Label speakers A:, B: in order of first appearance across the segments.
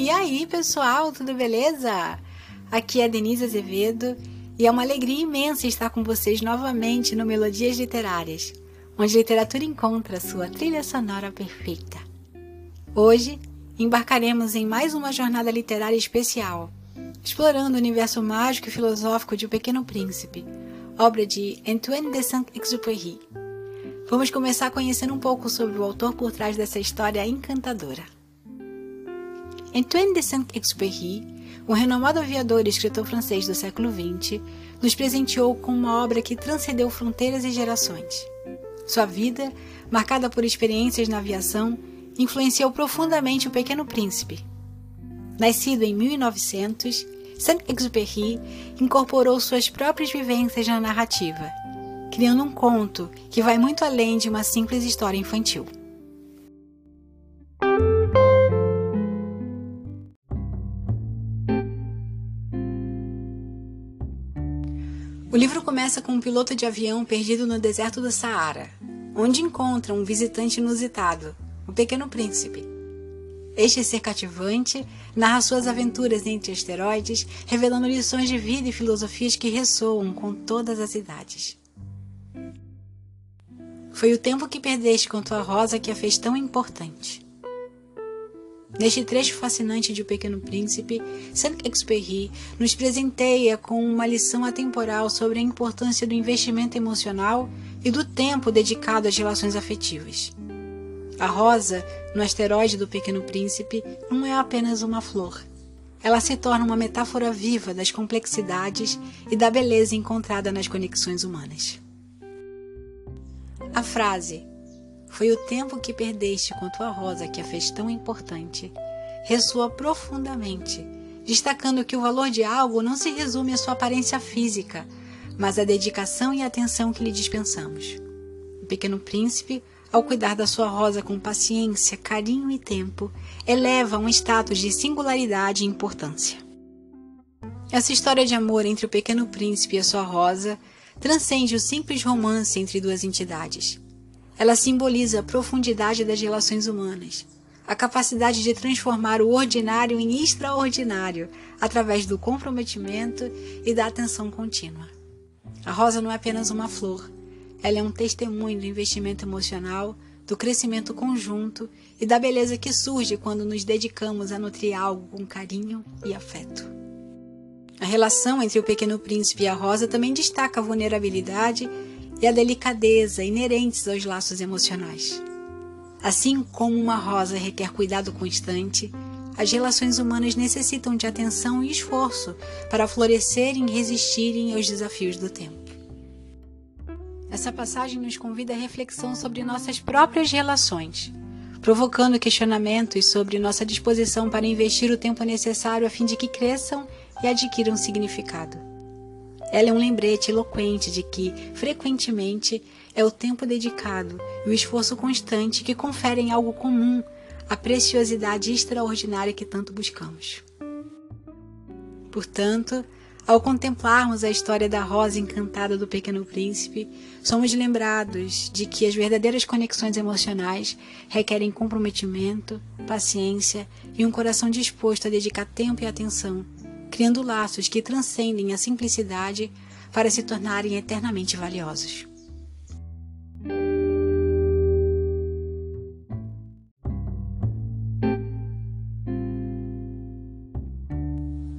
A: E aí, pessoal, tudo beleza? Aqui é Denise Azevedo e é uma alegria imensa estar com vocês novamente no Melodias Literárias, onde a literatura encontra sua trilha sonora perfeita. Hoje embarcaremos em mais uma jornada literária especial, explorando o universo mágico e filosófico de O Pequeno Príncipe, obra de Antoine de Saint-Exupéry. Vamos começar conhecendo um pouco sobre o autor por trás dessa história encantadora. Antoine de Saint-Exupéry, um renomado aviador e escritor francês do século XX, nos presenteou com uma obra que transcendeu fronteiras e gerações. Sua vida, marcada por experiências na aviação, influenciou profundamente o Pequeno Príncipe. Nascido em 1900, Saint-Exupéry incorporou suas próprias vivências na narrativa, criando um conto que vai muito além de uma simples história infantil. Livro começa com um piloto de avião perdido no deserto do Saara, onde encontra um visitante inusitado, o Pequeno Príncipe. Este ser cativante narra suas aventuras entre asteroides, revelando lições de vida e filosofias que ressoam com todas as idades. Foi o tempo que perdeste com tua rosa que a fez tão importante. Neste trecho fascinante de O Pequeno Príncipe, Saint-Exupéry nos presenteia com uma lição atemporal sobre a importância do investimento emocional e do tempo dedicado às relações afetivas. A rosa, no asteroide do Pequeno Príncipe, não é apenas uma flor. Ela se torna uma metáfora viva das complexidades e da beleza encontrada nas conexões humanas. A frase foi o tempo que perdeste com tua rosa que a fez tão importante. Ressoa profundamente, destacando que o valor de algo não se resume à sua aparência física, mas à dedicação e atenção que lhe dispensamos. O pequeno príncipe, ao cuidar da sua rosa com paciência, carinho e tempo, eleva um status de singularidade e importância. Essa história de amor entre o pequeno príncipe e a sua rosa transcende o simples romance entre duas entidades. Ela simboliza a profundidade das relações humanas, a capacidade de transformar o ordinário em extraordinário através do comprometimento e da atenção contínua. A rosa não é apenas uma flor, ela é um testemunho do investimento emocional, do crescimento conjunto e da beleza que surge quando nos dedicamos a nutrir algo com carinho e afeto. A relação entre o pequeno príncipe e a rosa também destaca a vulnerabilidade e a delicadeza inerentes aos laços emocionais. Assim como uma rosa requer cuidado constante, as relações humanas necessitam de atenção e esforço para florescerem e resistirem aos desafios do tempo. Essa passagem nos convida à reflexão sobre nossas próprias relações, provocando questionamentos sobre nossa disposição para investir o tempo necessário a fim de que cresçam e adquiram significado. Ela é um lembrete eloquente de que, frequentemente, é o tempo dedicado e o esforço constante que conferem algo comum a preciosidade extraordinária que tanto buscamos. Portanto, ao contemplarmos a história da rosa encantada do Pequeno Príncipe, somos lembrados de que as verdadeiras conexões emocionais requerem comprometimento, paciência e um coração disposto a dedicar tempo e atenção criando laços que transcendem a simplicidade para se tornarem eternamente valiosos.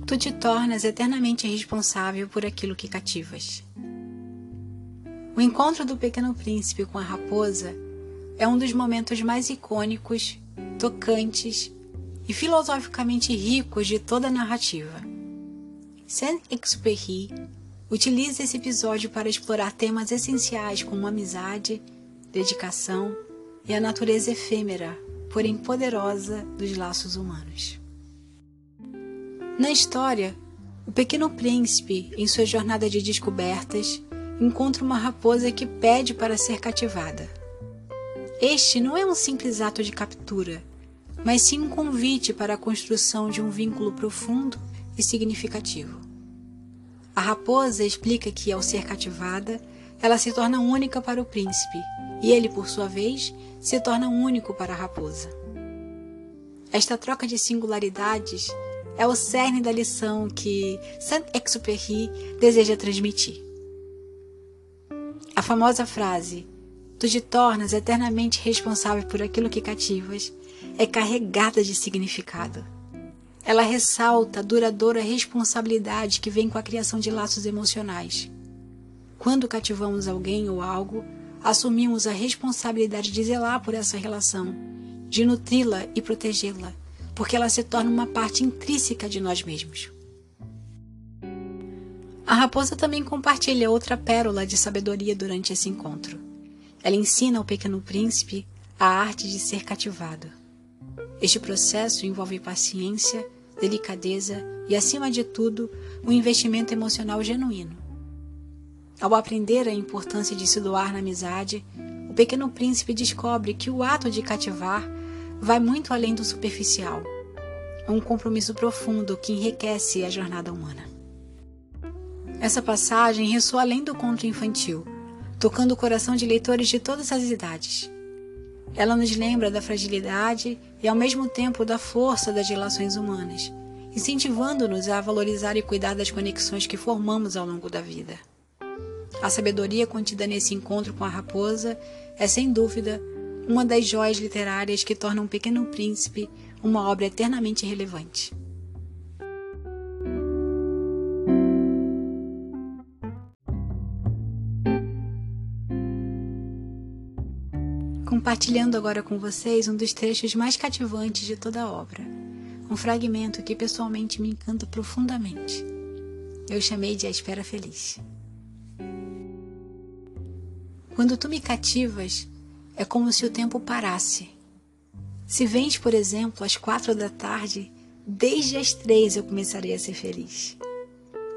A: Tu te tornas eternamente responsável por aquilo que cativas. O encontro do pequeno príncipe com a raposa é um dos momentos mais icônicos, tocantes e filosoficamente ricos de toda a narrativa. Saint-Exupéry utiliza esse episódio para explorar temas essenciais como amizade, dedicação e a natureza efêmera, porém poderosa, dos laços humanos. Na história, o pequeno príncipe, em sua jornada de descobertas, encontra uma raposa que pede para ser cativada. Este não é um simples ato de captura, mas sim um convite para a construção de um vínculo profundo e significativo. A raposa explica que, ao ser cativada, ela se torna única para o príncipe, e ele, por sua vez, se torna único para a raposa. Esta troca de singularidades é o cerne da lição que Saint-Exupéry deseja transmitir. A famosa frase Tu te tornas eternamente responsável por aquilo que cativas é carregada de significado. Ela ressalta a duradoura responsabilidade que vem com a criação de laços emocionais. Quando cativamos alguém ou algo, assumimos a responsabilidade de zelar por essa relação, de nutri-la e protegê-la, porque ela se torna uma parte intrínseca de nós mesmos. A raposa também compartilha outra pérola de sabedoria durante esse encontro. Ela ensina ao pequeno príncipe a arte de ser cativado. Este processo envolve paciência, delicadeza e, acima de tudo, um investimento emocional genuíno. Ao aprender a importância de se doar na amizade, o pequeno príncipe descobre que o ato de cativar vai muito além do superficial. É um compromisso profundo que enriquece a jornada humana. Essa passagem ressoa além do conto infantil, tocando o coração de leitores de todas as idades. Ela nos lembra da fragilidade e, ao mesmo tempo, da força das relações humanas, incentivando-nos a valorizar e cuidar das conexões que formamos ao longo da vida. A sabedoria contida nesse encontro com a raposa é, sem dúvida, uma das joias literárias que tornam um Pequeno Príncipe uma obra eternamente relevante. Compartilhando agora com vocês um dos trechos mais cativantes de toda a obra, um fragmento que pessoalmente me encanta profundamente. Eu chamei de A Espera Feliz. Quando tu me cativas, é como se o tempo parasse. Se vens, por exemplo, às quatro da tarde, desde as três eu começarei a ser feliz.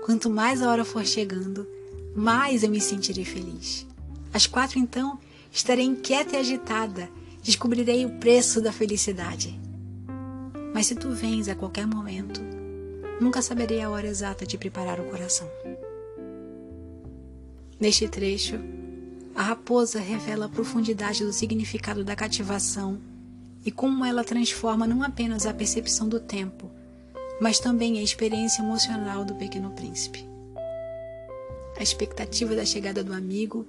A: Quanto mais a hora for chegando, mais eu me sentirei feliz. Às quatro, então, estarei inquieta e agitada, descobrirei o preço da felicidade. Mas se tu vens a qualquer momento, nunca saberei a hora exata de preparar o coração. Neste trecho, a raposa revela a profundidade do significado da cativação e como ela transforma não apenas a percepção do tempo, mas também a experiência emocional do pequeno príncipe. A expectativa da chegada do amigo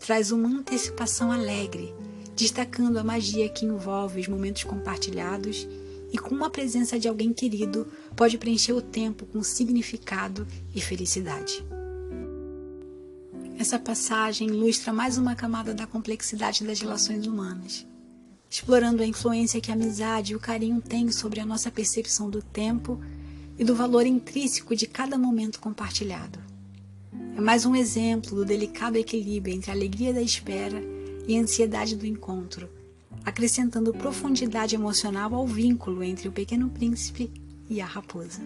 A: traz uma antecipação alegre, destacando a magia que envolve os momentos compartilhados e com a presença de alguém querido pode preencher o tempo com significado e felicidade. Essa passagem ilustra mais uma camada da complexidade das relações humanas, explorando a influência que a amizade e o carinho têm sobre a nossa percepção do tempo e do valor intrínseco de cada momento compartilhado. É mais um exemplo do delicado equilíbrio entre a alegria da espera e a ansiedade do encontro, acrescentando profundidade emocional ao vínculo entre o pequeno príncipe e a raposa.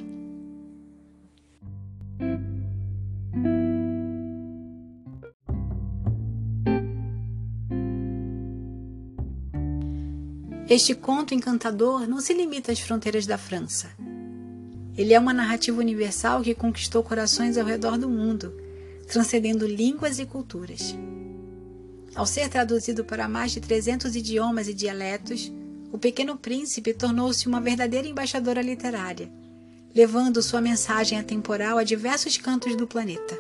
A: Este conto encantador não se limita às fronteiras da França. Ele é uma narrativa universal que conquistou corações ao redor do mundo, transcendendo línguas e culturas. Ao ser traduzido para mais de 300 idiomas e dialetos, O Pequeno Príncipe tornou-se uma verdadeira embaixadora literária, levando sua mensagem atemporal a diversos cantos do planeta.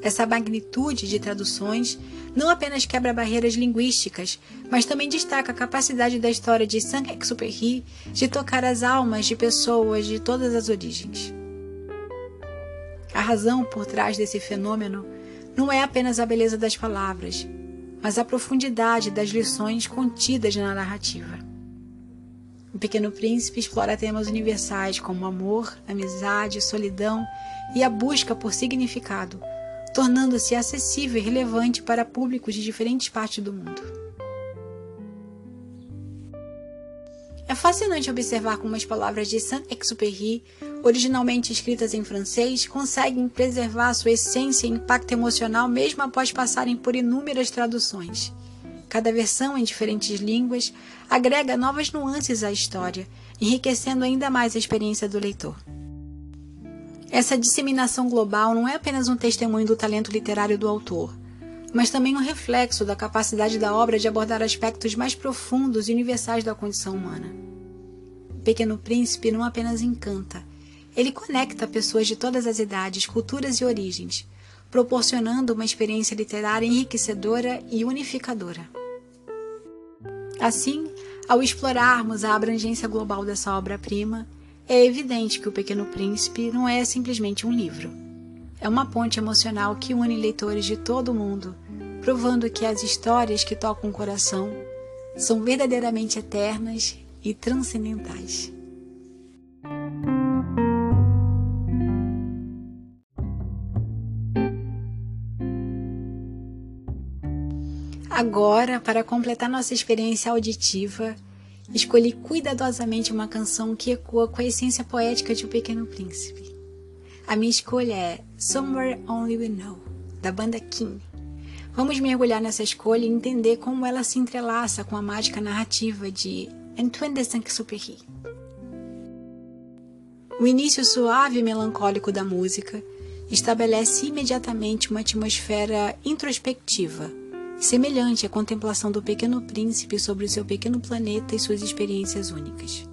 A: Essa magnitude de traduções não apenas quebra barreiras linguísticas, mas também destaca a capacidade da história de Saint-Exupéry de tocar as almas de pessoas de todas as origens. Razão por trás desse fenômeno não é apenas a beleza das palavras, mas a profundidade das lições contidas na narrativa. O Pequeno Príncipe explora temas universais como amor, amizade, solidão e a busca por significado, tornando-se acessível e relevante para públicos de diferentes partes do mundo. É fascinante observar como as palavras de Saint-Exupéry, originalmente escritas em francês, conseguem preservar sua essência e impacto emocional mesmo após passarem por inúmeras traduções. Cada versão em diferentes línguas agrega novas nuances à história, enriquecendo ainda mais a experiência do leitor. Essa disseminação global não é apenas um testemunho do talento literário do autor, mas também um reflexo da capacidade da obra de abordar aspectos mais profundos e universais da condição humana. Pequeno Príncipe não apenas encanta, ele conecta pessoas de todas as idades, culturas e origens, proporcionando uma experiência literária enriquecedora e unificadora. Assim, ao explorarmos a abrangência global dessa obra-prima, é evidente que O Pequeno Príncipe não é simplesmente um livro. É uma ponte emocional que une leitores de todo o mundo, provando que as histórias que tocam o coração são verdadeiramente eternas e transcendentais. Agora, para completar nossa experiência auditiva, escolhi cuidadosamente uma canção que ecoa com a essência poética de O Pequeno Príncipe. A minha escolha é Somewhere Only We Know, da banda King. Vamos mergulhar nessa escolha e entender como ela se entrelaça com a mágica narrativa de Antoine de Saint-Exupéry. O início suave e melancólico da música estabelece imediatamente uma atmosfera introspectiva, semelhante à contemplação do pequeno príncipe sobre o seu pequeno planeta e suas experiências únicas.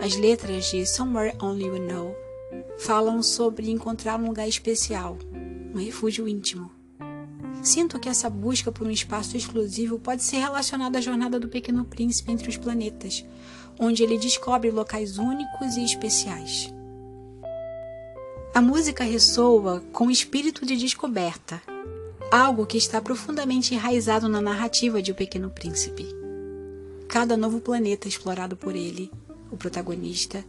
A: As letras de Somewhere Only We Know falam sobre encontrar um lugar especial, um refúgio íntimo. Sinto que essa busca por um espaço exclusivo pode ser relacionada à jornada do pequeno príncipe entre os planetas, onde ele descobre locais únicos e especiais. A música ressoa com espírito de descoberta, algo que está profundamente enraizado na narrativa de O Pequeno Príncipe. Cada novo planeta explorado por ele, o protagonista,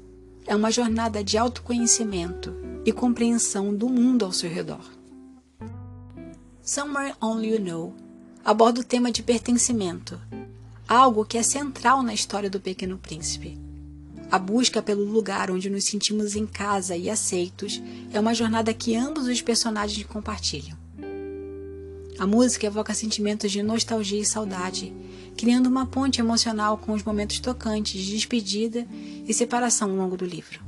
A: é uma jornada de autoconhecimento e compreensão do mundo ao seu redor. Somewhere Only You Know aborda o tema de pertencimento, algo que é central na história do Pequeno Príncipe. A busca pelo lugar onde nos sentimos em casa e aceitos é uma jornada que ambos os personagens compartilham. A música evoca sentimentos de nostalgia e saudade, criando uma ponte emocional com os momentos tocantes de despedida e separação ao longo do livro.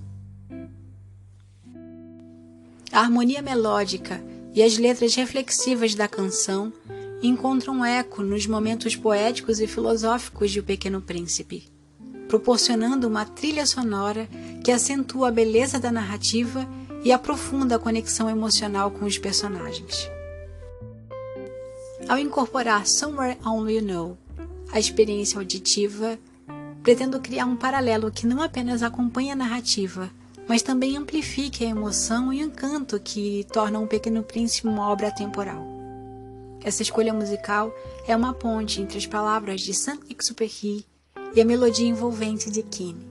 A: A harmonia melódica e as letras reflexivas da canção encontram eco nos momentos poéticos e filosóficos de O Pequeno Príncipe, proporcionando uma trilha sonora que acentua a beleza da narrativa e aprofunda a conexão emocional com os personagens. Ao incorporar Somewhere Only You Know à experiência auditiva, pretendo criar um paralelo que não apenas acompanhe a narrativa, mas também amplifique a emoção e o encanto que torna Um Pequeno Príncipe uma obra atemporal. Essa escolha musical é uma ponte entre as palavras de Saint-Exupéry e a melodia envolvente de Keane,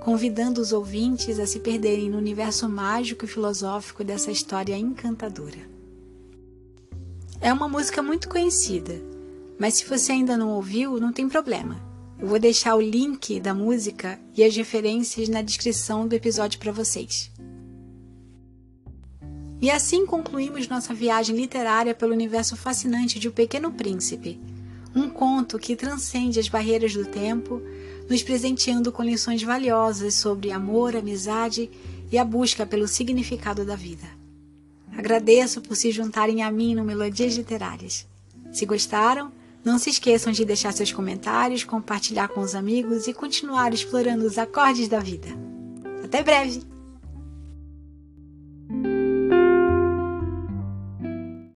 A: convidando os ouvintes a se perderem no universo mágico e filosófico dessa história encantadora. É uma música muito conhecida, mas se você ainda não ouviu, não tem problema. Eu vou deixar o link da música e as referências na descrição do episódio para vocês. E assim concluímos nossa viagem literária pelo universo fascinante de O Pequeno Príncipe, um conto que transcende as barreiras do tempo, nos presenteando com lições valiosas sobre amor, amizade e a busca pelo significado da vida. Agradeço por se juntarem a mim no Melodias Literárias. Se gostaram, não se esqueçam de deixar seus comentários, compartilhar com os amigos e continuar explorando os acordes da vida. Até breve!